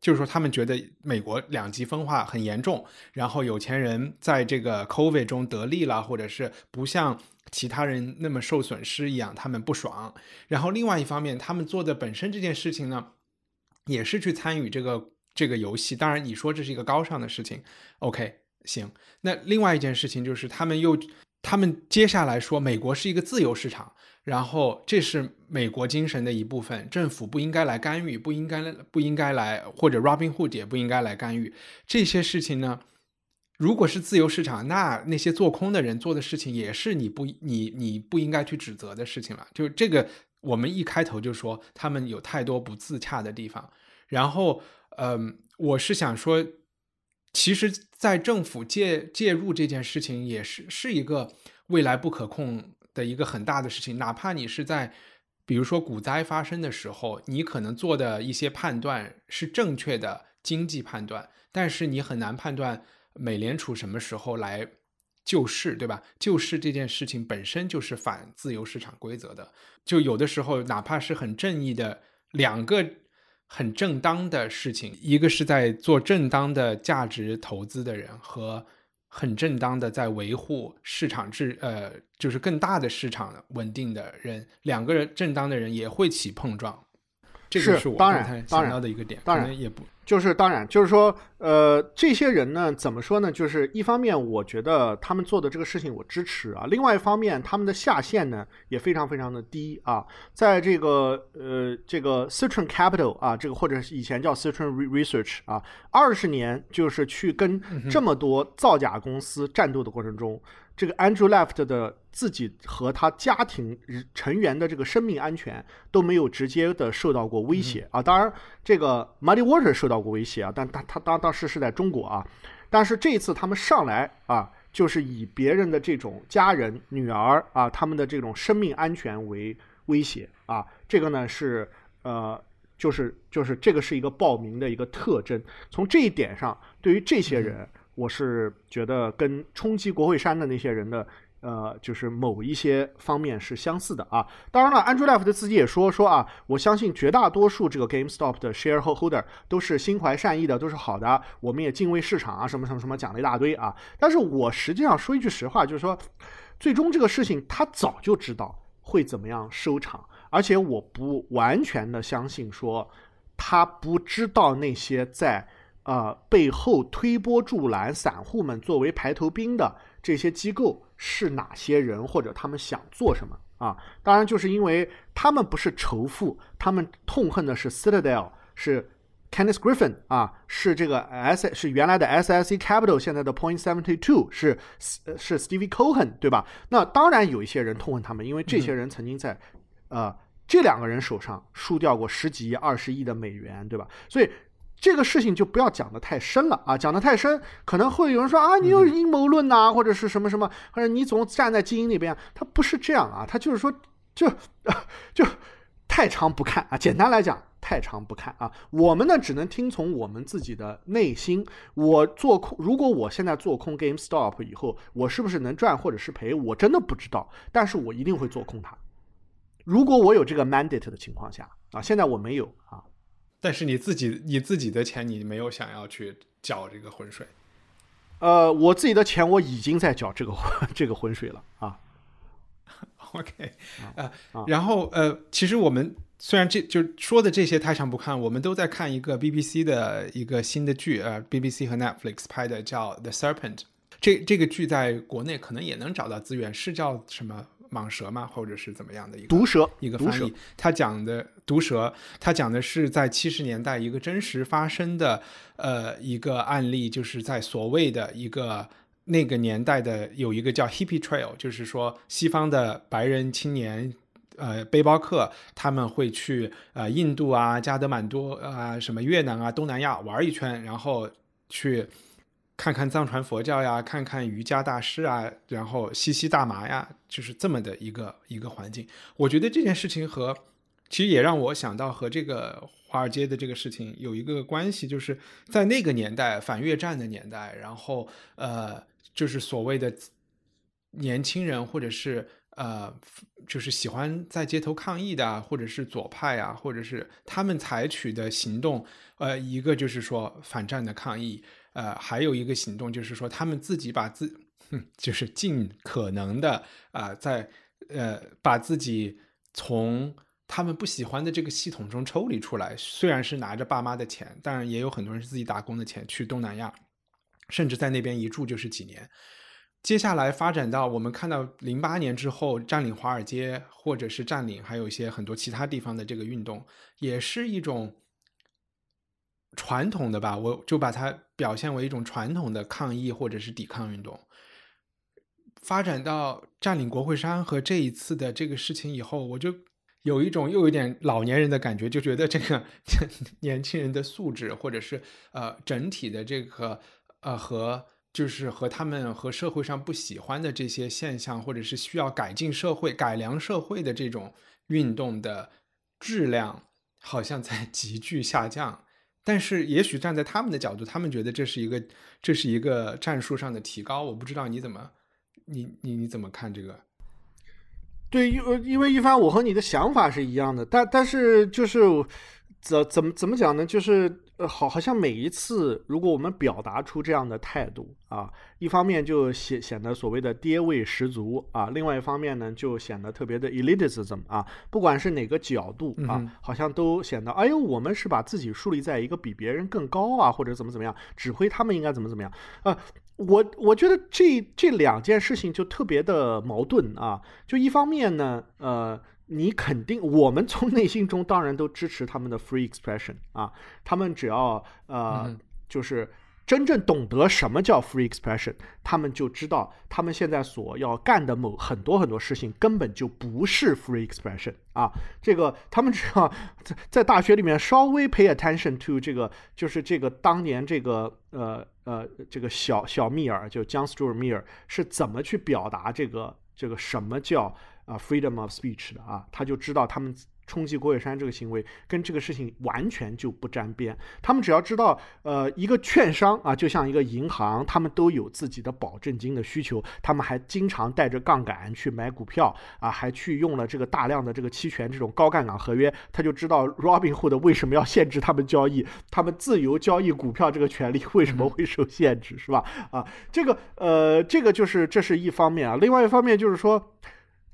就是说他们觉得美国两极分化很严重，然后有钱人在这个 COVID 中得利了，或者是不像其他人那么受损失一样，他们不爽。然后另外一方面，他们做的本身这件事情呢，也是去参与这个这个游戏。当然，你说这是一个高尚的事情，OK。行，那另外一件事情就是，他们又，他们接下来说，美国是一个自由市场，然后这是美国精神的一部分，政府不应该来干预，不应该不应该来，或者 Robin Hood 也不应该来干预这些事情呢？如果是自由市场，那那些做空的人做的事情也是你不你你不应该去指责的事情了。就这个，我们一开头就说他们有太多不自洽的地方，然后，嗯，我是想说。其实，在政府介介入这件事情，也是是一个未来不可控的一个很大的事情。哪怕你是在，比如说股灾发生的时候，你可能做的一些判断是正确的经济判断，但是你很难判断美联储什么时候来救市，对吧？救市这件事情本身就是反自由市场规则的。就有的时候，哪怕是很正义的两个。很正当的事情，一个是在做正当的价值投资的人，和很正当的在维护市场制呃，就是更大的市场稳定的人，两个人正当的人也会起碰撞。这个是我刚才想到的一个点，当然也不就是当然就是说，呃，这些人呢，怎么说呢？就是一方面，我觉得他们做的这个事情我支持啊；另外一方面，他们的下限呢也非常非常的低啊。在这个呃这个 Citron Capital 啊，这个或者是以前叫 Citron Research 啊，二十年就是去跟这么多造假公司战斗的过程中。这个 Andrew Left 的自己和他家庭成员的这个生命安全都没有直接的受到过威胁啊。当然，这个 Muddy Water 受到过威胁啊，但他他当当时是在中国啊。但是这一次他们上来啊，就是以别人的这种家人、女儿啊，他们的这种生命安全为威胁啊。这个呢是呃，就是就是这个是一个报名的一个特征。从这一点上，对于这些人。我是觉得跟冲击国会山的那些人的，呃，就是某一些方面是相似的啊。当然了，Andrew Left 自己也说说啊，我相信绝大多数这个 GameStop 的 shareholder 都是心怀善意的，都是好的。我们也敬畏市场啊，什么什么什么讲了一大堆啊。但是我实际上说一句实话，就是说，最终这个事情他早就知道会怎么样收场，而且我不完全的相信说他不知道那些在。呃，背后推波助澜，散户们作为排头兵的这些机构是哪些人，或者他们想做什么啊？当然，就是因为他们不是仇富，他们痛恨的是 Citadel，是 Kenneth Griffin 啊，是这个 S 是原来的 SIC Capital，现在的 Point Seventy Two 是是 Stevie Cohen 对吧？那当然有一些人痛恨他们，因为这些人曾经在呃这两个人手上输掉过十几亿、二十亿的美元，对吧？所以。这个事情就不要讲的太深了啊，讲的太深，可能会有人说啊，你有阴谋论呐，或者是什么什么，或者你总站在精英那边，他不是这样啊，他就是说，就 就太长不看啊，简单来讲，太长不看啊，我们呢只能听从我们自己的内心。我做空，如果我现在做空 GameStop 以后，我是不是能赚或者是赔，我真的不知道，但是我一定会做空它。如果我有这个 mandate 的情况下啊，现在我没有啊。但是你自己你自己的钱，你没有想要去缴这个浑水。呃，我自己的钱我已经在缴这个 这个浑水了 啊。OK，呃，然后呃，其实我们虽然这就说的这些太长不看，我们都在看一个 BBC 的一个新的剧，呃，BBC 和 Netflix 拍的叫《The Serpent》。这这个剧在国内可能也能找到资源，是叫什么？蟒蛇嘛，或者是怎么样的一个毒蛇一个翻译？他讲的毒蛇，他讲的是在七十年代一个真实发生的呃一个案例，就是在所谓的一个那个年代的有一个叫 Hippie Trail，就是说西方的白人青年呃背包客他们会去呃印度啊、加德满都啊、什么越南啊、东南亚玩一圈，然后去。看看藏传佛教呀，看看瑜伽大师啊，然后吸吸大麻呀，就是这么的一个一个环境。我觉得这件事情和其实也让我想到和这个华尔街的这个事情有一个关系，就是在那个年代反越战的年代，然后呃，就是所谓的年轻人或者是呃，就是喜欢在街头抗议的，或者是左派啊，或者是他们采取的行动，呃，一个就是说反战的抗议。呃，还有一个行动就是说，他们自己把自，就是尽可能的啊，在呃，把自己从他们不喜欢的这个系统中抽离出来。虽然是拿着爸妈的钱，当然也有很多人是自己打工的钱去东南亚，甚至在那边一住就是几年。接下来发展到我们看到零八年之后占领华尔街，或者是占领还有一些很多其他地方的这个运动，也是一种。传统的吧，我就把它表现为一种传统的抗议或者是抵抗运动。发展到占领国会山和这一次的这个事情以后，我就有一种又有点老年人的感觉，就觉得这个 年轻人的素质，或者是呃整体的这个呃和就是和他们和社会上不喜欢的这些现象，或者是需要改进社会、改良社会的这种运动的质量，好像在 急剧下降。但是，也许站在他们的角度，他们觉得这是一个，这是一个战术上的提高。我不知道你怎么，你你你怎么看这个？对，因为因为一帆，我和你的想法是一样的，但但是就是怎怎么怎么讲呢？就是。呃，好，好像每一次，如果我们表达出这样的态度啊，一方面就显显得所谓的爹味十足啊，另外一方面呢，就显得特别的 elitism 啊，不管是哪个角度啊，好像都显得，哎呦，我们是把自己树立在一个比别人更高啊，或者怎么怎么样，指挥他们应该怎么怎么样啊。我我觉得这这两件事情就特别的矛盾啊，就一方面呢，呃。你肯定，我们从内心中当然都支持他们的 free expression 啊，他们只要呃，就是真正懂得什么叫 free expression，他们就知道他们现在所要干的某很多很多事情根本就不是 free expression 啊。这个他们只要在 在大学里面稍微 pay attention to 这个，就是这个当年这个呃呃这个小小密尔就 John Stuart Mill 是怎么去表达这个这个什么叫啊 freedom of speech 的啊，他就知道他们。冲击国有山这个行为跟这个事情完全就不沾边。他们只要知道，呃，一个券商啊，就像一个银行，他们都有自己的保证金的需求，他们还经常带着杠杆去买股票啊，还去用了这个大量的这个期权这种高杠杆合约。他就知道 Robinhood 为什么要限制他们交易，他们自由交易股票这个权利为什么会受限制，是吧？啊，这个呃，这个就是这是一方面啊。另外一方面就是说，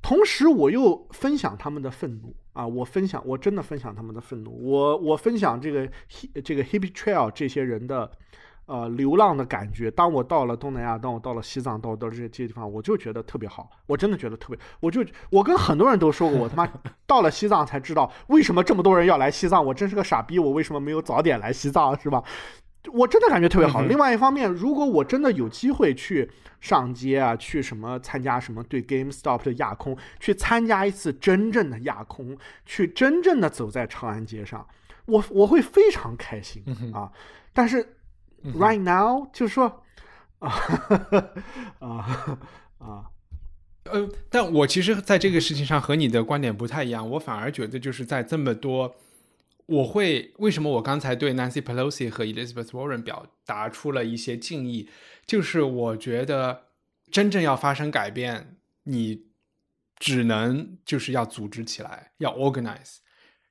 同时我又分享他们的愤怒。啊，我分享，我真的分享他们的愤怒。我我分享这个这个 Hippie Trail 这些人的呃流浪的感觉。当我到了东南亚，当我到了西藏，到到这些这些地方，我就觉得特别好。我真的觉得特别，我就我跟很多人都说过，我他妈 到了西藏才知道为什么这么多人要来西藏。我真是个傻逼，我为什么没有早点来西藏，是吧？我真的感觉特别好。另外一方面，如果我真的有机会去上街啊，去什么参加什么对 GameStop 的亚空，去参加一次真正的亚空，去真正的走在长安街上，我我会非常开心啊。但是 right now 就是说 啊啊啊，呃，但我其实在这个事情上和你的观点不太一样，我反而觉得就是在这么多。我会为什么我刚才对 Nancy Pelosi 和 Elizabeth Warren 表达出了一些敬意，就是我觉得真正要发生改变，你只能就是要组织起来，要 organize。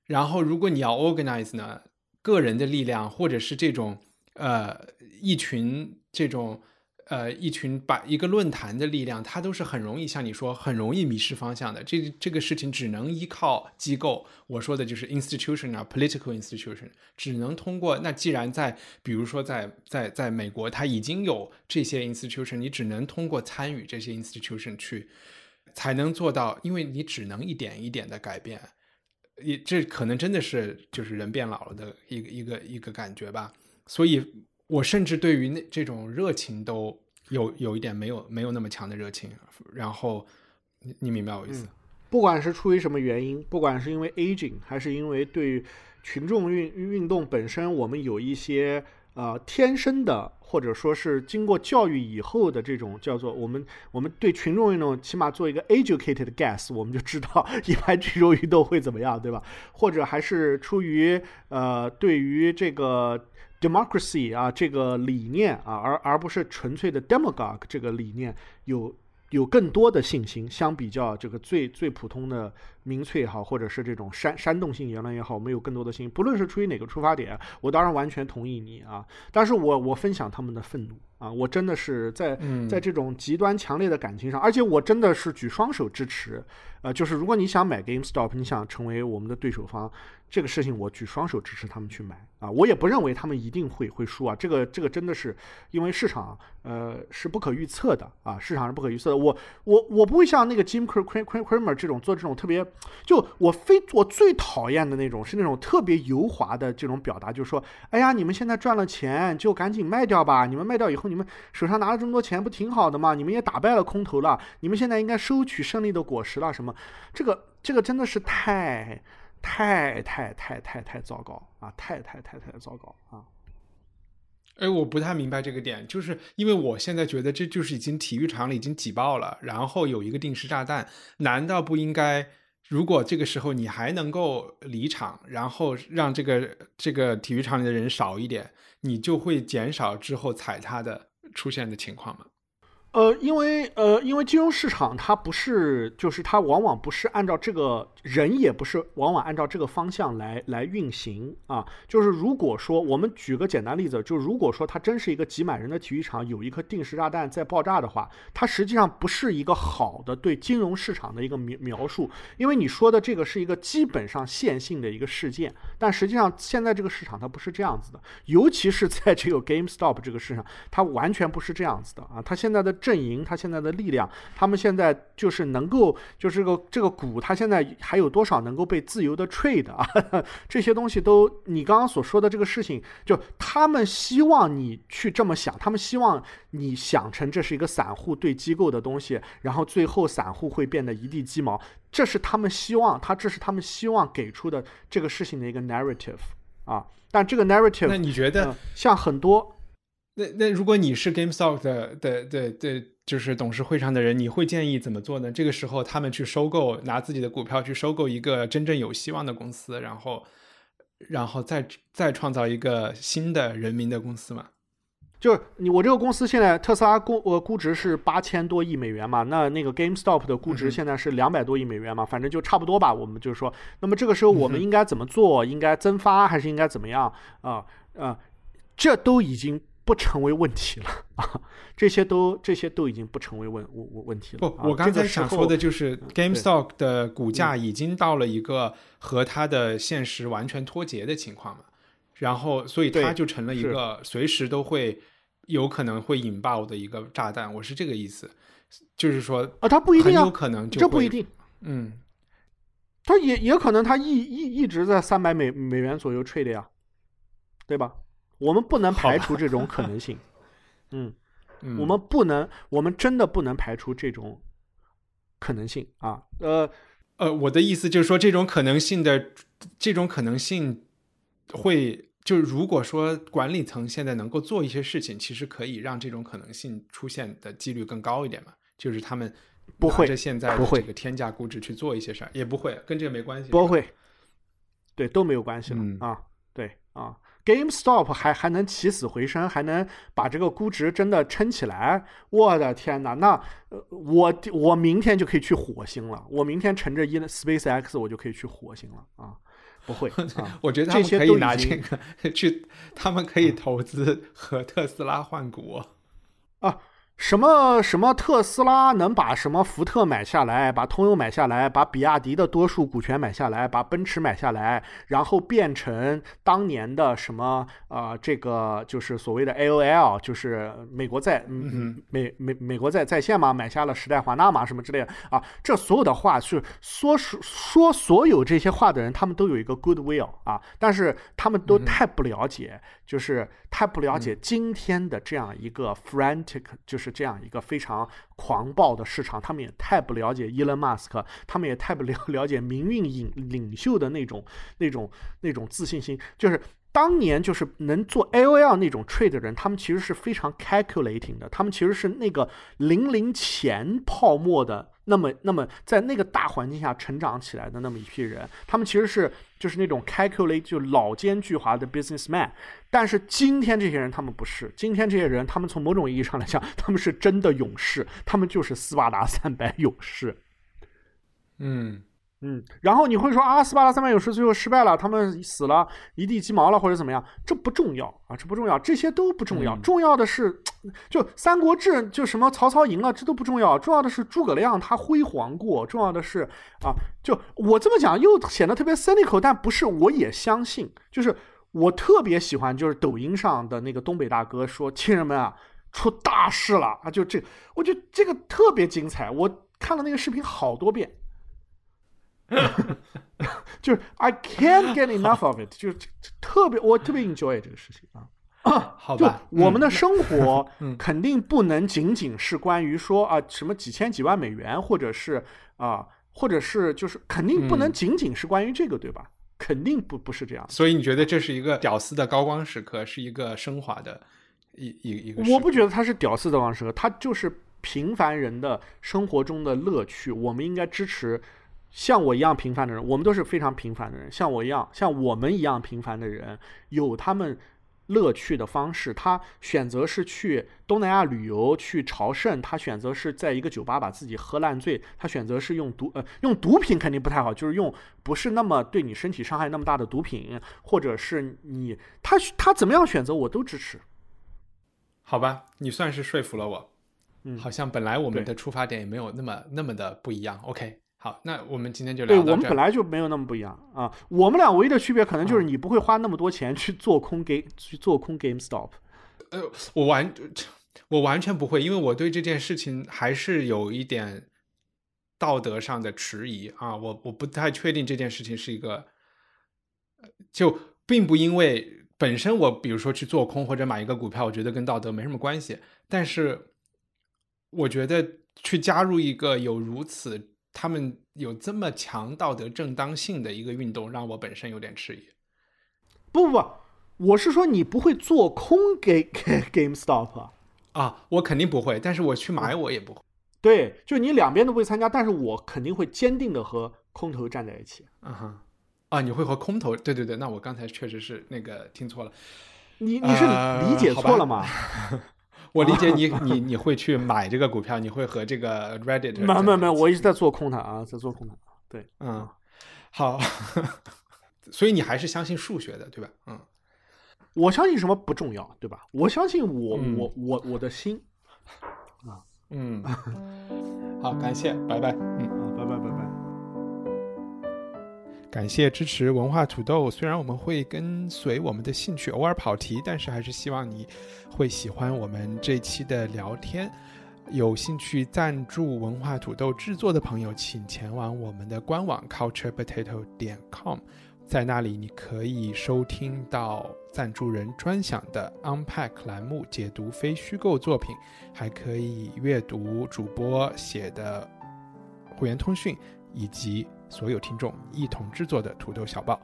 然后如果你要 organize 呢，个人的力量或者是这种呃一群这种。呃，一群把一个论坛的力量，它都是很容易像你说，很容易迷失方向的。这这个事情只能依靠机构，我说的就是 institution 啊，political institution，只能通过。那既然在，比如说在在在美国，它已经有这些 institution，你只能通过参与这些 institution 去，才能做到。因为你只能一点一点的改变，也这可能真的是就是人变老了的一个一个一个感觉吧。所以。我甚至对于那这种热情都有有一点没有没有那么强的热情，然后你你明白我意思？不管是出于什么原因，不管是因为 aging，还是因为对群众运运动本身，我们有一些呃天生的，或者说是经过教育以后的这种叫做我们我们对群众运动起码做一个 educated guess，我们就知道一般群众运动会怎么样，对吧？或者还是出于呃对于这个。Democracy 啊，这个理念啊，而而不是纯粹的 demagogue 这个理念，有有更多的信心。相比较这个最最普通的民粹也好，或者是这种煽煽动性言论也好，我们有更多的信心。不论是出于哪个出发点，我当然完全同意你啊。但是我我分享他们的愤怒啊，我真的是在在这种极端强烈的感情上，而且我真的是举双手支持。呃，就是如果你想买 GameStop，你想成为我们的对手方。这个事情我举双手支持他们去买啊！我也不认为他们一定会会输啊！这个这个真的是因为市场呃是不可预测的啊，市场是不可预测的。我我我不会像那个 Jim Cramer 这种做这种特别就我非我最讨厌的那种是那种特别油滑的这种表达，就是说，哎呀，你们现在赚了钱就赶紧卖掉吧！你们卖掉以后，你你们手上拿了这么多钱，不挺好的吗？你们也打败了空头了，你们现在应该收取胜利的果实了。什么？这个这个真的是太。太太太太太糟糕啊！太太太太糟糕啊！哎，我不太明白这个点，就是因为我现在觉得这就是已经体育场里已经挤爆了，然后有一个定时炸弹，难道不应该？如果这个时候你还能够离场，然后让这个这个体育场里的人少一点，你就会减少之后踩踏的出现的情况吗？呃，因为呃，因为金融市场它不是，就是它往往不是按照这个人，也不是往往按照这个方向来来运行啊。就是如果说我们举个简单例子，就如果说它真是一个挤满人的体育场，有一颗定时炸弹在爆炸的话，它实际上不是一个好的对金融市场的一个描描述。因为你说的这个是一个基本上线性的一个事件，但实际上现在这个市场它不是这样子的，尤其是在这个 GameStop 这个市场，它完全不是这样子的啊。它现在的。阵营，它现在的力量，他们现在就是能够，就是个这个股，它现在还还有多少能够被自由的 trade 啊？这些东西都你刚刚所说的这个事情，就他们希望你去这么想，他们希望你想成这是一个散户对机构的东西，然后最后散户会变得一地鸡毛，这是他们希望，他这是他们希望给出的这个事情的一个 narrative 啊。但这个 narrative，那你觉得像很多？那那如果你是 GameStop 的的的的，就是董事会上的人，你会建议怎么做呢？这个时候他们去收购，拿自己的股票去收购一个真正有希望的公司，然后然后再再创造一个新的人民的公司嘛？就是你我这个公司现在特斯拉估呃估值是八千多亿美元嘛？那那个 GameStop 的估值现在是两百多亿美元嘛？反正就差不多吧。我们就是说，那么这个时候我们应该怎么做？应该增发还是应该怎么样啊？啊，这都已经不成为问题了 啊！这些都这些都已经不成为问问问题了。不，我刚才想说的就是 GameStop 的股价已经到了一个和它的现实完全脱节的情况了？然后，所以它就成了一个随时都会。有可能会引爆的一个炸弹，我是这个意思，就是说啊，它不一定有可能，这不一定，嗯，它也也可能它一一一直在三百美美元左右 trade 呀，对吧？我们不能排除这种可能性，嗯，我们不能，我们真的不能排除这种可能性啊，呃呃，我的意思就是说，这种可能性的这种可能性会。就是如果说管理层现在能够做一些事情，其实可以让这种可能性出现的几率更高一点嘛。就是他们不会现在不会这个天价估值去做一些事儿，也不会跟这个没关系。不会，对都没有关系了啊。对啊，GameStop 还还能起死回生，还能把这个估值真的撑起来。我的天哪，那我我明天就可以去火星了。我明天乘着一 SpaceX，我就可以去火星了啊。不会，我觉得他们可以拿这个 去，他们可以投资和特斯拉换股啊。什么什么特斯拉能把什么福特买下来，把通用买下来，把比亚迪的多数股权买下来，把奔驰买下来，然后变成当年的什么啊？这个就是所谓的 AOL，就是美国在嗯美美美国在在线嘛，买下了时代华纳嘛，什么之类的啊？这所有的话是说说说所有这些话的人，他们都有一个 goodwill 啊，但是他们都太不了解，就是太不了解今天的这样一个 frantic，就是。这样一个非常狂暴的市场，他们也太不了解 Elon Musk，，他们也太不了 了解民运领领袖的那种那种那种自信心。就是当年就是能做 A O L 那种 trade 的人，他们其实是非常 calculating 的，他们其实是那个零零前泡沫的。那么，那么在那个大环境下成长起来的那么一批人，他们其实是就是那种 calculate 就老奸巨猾的 businessman。但是今天这些人他们不是，今天这些人他们从某种意义上来讲，他们是真的勇士，他们就是斯巴达三百勇士。嗯。嗯，然后你会说啊，斯巴达三百勇士最后失败了，他们死了，一地鸡毛了，或者怎么样？这不重要啊，这不重要，这些都不重要。重要的是，就《三国志》就什么曹操赢了，这都不重要。重要的是诸葛亮他辉煌过。重要的是啊，就我这么讲又显得特别 cynical，但不是，我也相信。就是我特别喜欢，就是抖音上的那个东北大哥说：“亲人们啊，出大事了啊！”就这，我觉得这个特别精彩。我看了那个视频好多遍。就是 I can't get enough of it，就是特别我特别 enjoy 这个事情啊。好吧，我们的生活 肯定不能仅仅是关于说啊什么几千几万美元，或者是啊，或者是就是肯定不能仅仅是关于这个，对吧？肯定不不是这样。所以你觉得这是一个屌丝的高光时刻，是一个升华的一一一个？我不觉得它是屌丝的高光时刻，它就是平凡人的生活中的乐趣。我们应该支持。像我一样平凡的人，我们都是非常平凡的人。像我一样，像我们一样平凡的人，有他们乐趣的方式。他选择是去东南亚旅游，去朝圣；他选择是在一个酒吧把自己喝烂醉；他选择是用毒呃用毒品肯定不太好，就是用不是那么对你身体伤害那么大的毒品，或者是你他他怎么样选择我都支持。好吧，你算是说服了我。嗯，好像本来我们的出发点也没有那么那么的不一样。OK。好，那我们今天就聊。对我们本来就没有那么不一样啊。我们俩唯一的区别可能就是你不会花那么多钱去做空 game 去做空 GameStop。呃，我完我完全不会，因为我对这件事情还是有一点道德上的迟疑啊，我我不太确定这件事情是一个，就并不因为本身我比如说去做空或者买一个股票，我觉得跟道德没什么关系，但是我觉得去加入一个有如此他们有这么强道德正当性的一个运动，让我本身有点迟疑。不不不，我是说你不会做空给给 GameStop 啊，我肯定不会，但是我去买我也不会。对，就你两边都不会参加，但是我肯定会坚定的和空头站在一起。啊哈，啊，你会和空头？对对对，那我刚才确实是那个听错了。你你是理解错了吗？我理解你 你你会去买这个股票，你会和这个 Reddit。没没没，我一直在做空它啊，在做空它。对，嗯，好，所以你还是相信数学的，对吧？嗯，我相信什么不重要，对吧？我相信我我我我的心啊。嗯，好，感谢，拜拜感谢支持文化土豆，虽然我们会跟随我们的兴趣偶尔跑题，但是还是希望你会喜欢我们这期的聊天。有兴趣赞助文化土豆制作的朋友，请前往我们的官网 culturepotato 点 com。在那里，你可以收听到赞助人专享的 Unpack 栏目，解读非虚构作品，还可以阅读主播写的会员通讯，以及所有听众一同制作的土豆小报。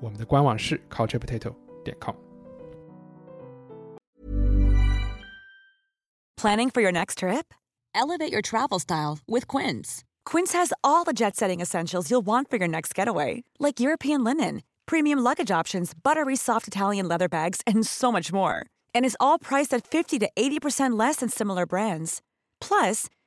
我们的官网是 culturepotato 点 com。Planning for your next trip? Elevate your travel style with Quince. Quince has all the jet setting essentials you'll want for your next getaway, like European linen, premium luggage options, buttery soft Italian leather bags, and so much more. And is all priced at 50 to 80% less than similar brands. Plus,